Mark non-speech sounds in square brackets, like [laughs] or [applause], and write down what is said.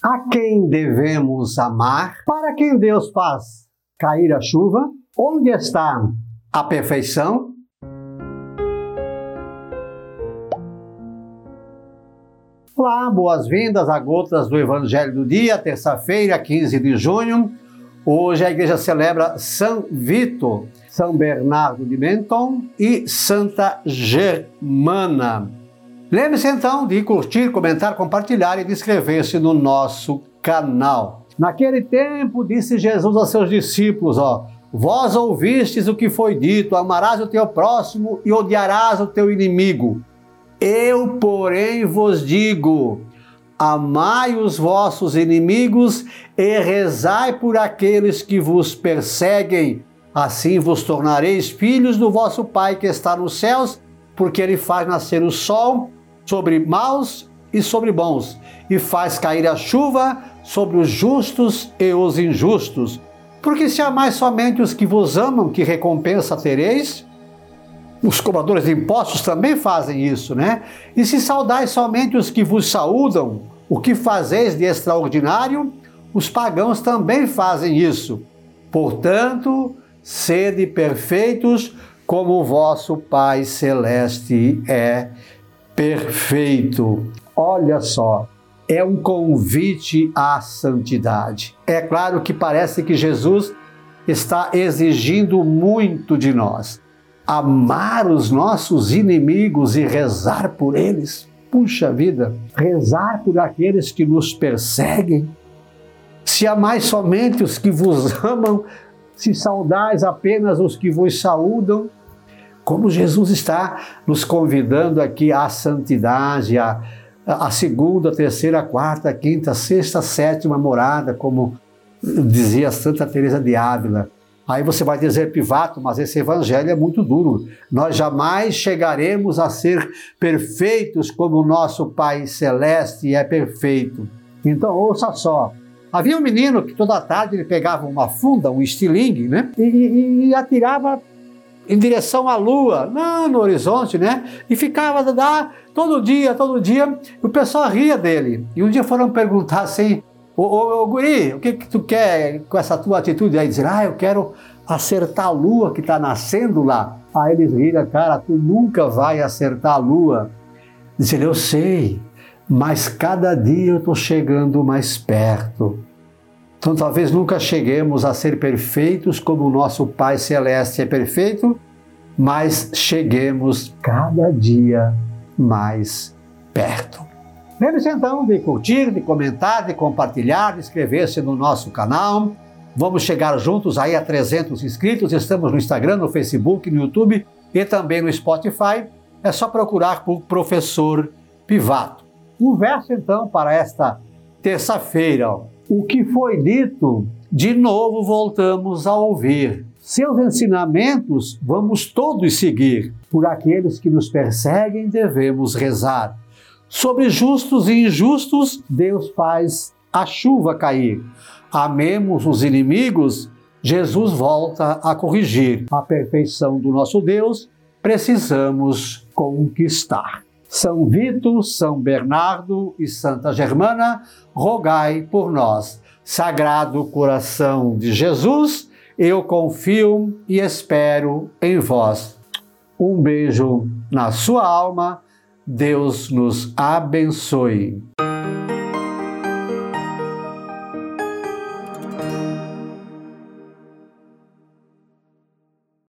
A quem devemos amar? Para quem Deus faz cair a chuva? Onde está a perfeição? Olá, boas-vindas a Gotas do Evangelho do Dia, terça-feira, 15 de junho. Hoje a igreja celebra São Vito, São Bernardo de Menton e Santa Germana. Lembre-se então de curtir, comentar, compartilhar e de inscrever-se no nosso canal. Naquele tempo, disse Jesus aos seus discípulos: ó, Vós ouvistes o que foi dito: amarás o teu próximo e odiarás o teu inimigo. Eu, porém, vos digo: amai os vossos inimigos e rezai por aqueles que vos perseguem. Assim vos tornareis filhos do vosso Pai que está nos céus, porque ele faz nascer o sol sobre maus e sobre bons, e faz cair a chuva sobre os justos e os injustos. Porque se amais somente os que vos amam, que recompensa tereis? Os cobradores de impostos também fazem isso, né? E se saudais somente os que vos saúdam, o que fazeis de extraordinário? Os pagãos também fazem isso. Portanto, sede perfeitos, como o vosso Pai Celeste é perfeito. Olha só, é um convite à santidade. É claro que parece que Jesus está exigindo muito de nós. Amar os nossos inimigos e rezar por eles. Puxa vida, rezar por aqueles que nos perseguem. Se amais somente os que vos [laughs] amam, se saudais apenas os que vos saúdam, como Jesus está nos convidando aqui à santidade, à, à segunda, terceira, quarta, quinta, sexta, sétima morada, como dizia Santa Teresa de Ávila. Aí você vai dizer, Pivato, mas esse evangelho é muito duro. Nós jamais chegaremos a ser perfeitos como o nosso Pai Celeste é perfeito. Então, ouça só. Havia um menino que toda tarde ele pegava uma funda, um estilingue, né? E, e, e atirava em direção à lua, lá no horizonte, né? E ficava lá todo dia, todo dia, e o pessoal ria dele. E um dia foram perguntar assim: Ô, ô, ô guri, o que, que tu quer com essa tua atitude? Aí dizer, ah, eu quero acertar a lua que está nascendo lá. Aí eles riram, cara, tu nunca vai acertar a lua. Dizer, eu sei, mas cada dia eu estou chegando mais perto. Então talvez nunca cheguemos a ser perfeitos como o nosso Pai Celeste é perfeito, mas cheguemos cada dia mais perto. Lembre-se então de curtir, de comentar, de compartilhar, de inscrever-se no nosso canal. Vamos chegar juntos aí a 300 inscritos. Estamos no Instagram, no Facebook, no YouTube e também no Spotify. É só procurar por Professor Pivato. Um verso então para esta terça-feira o que foi dito, de novo voltamos a ouvir. Seus ensinamentos vamos todos seguir. Por aqueles que nos perseguem, devemos rezar. Sobre justos e injustos, Deus faz a chuva cair. Amemos os inimigos, Jesus volta a corrigir. A perfeição do nosso Deus precisamos conquistar. São Vito, São Bernardo e Santa Germana, rogai por nós. Sagrado coração de Jesus, eu confio e espero em vós. Um beijo na sua alma. Deus nos abençoe.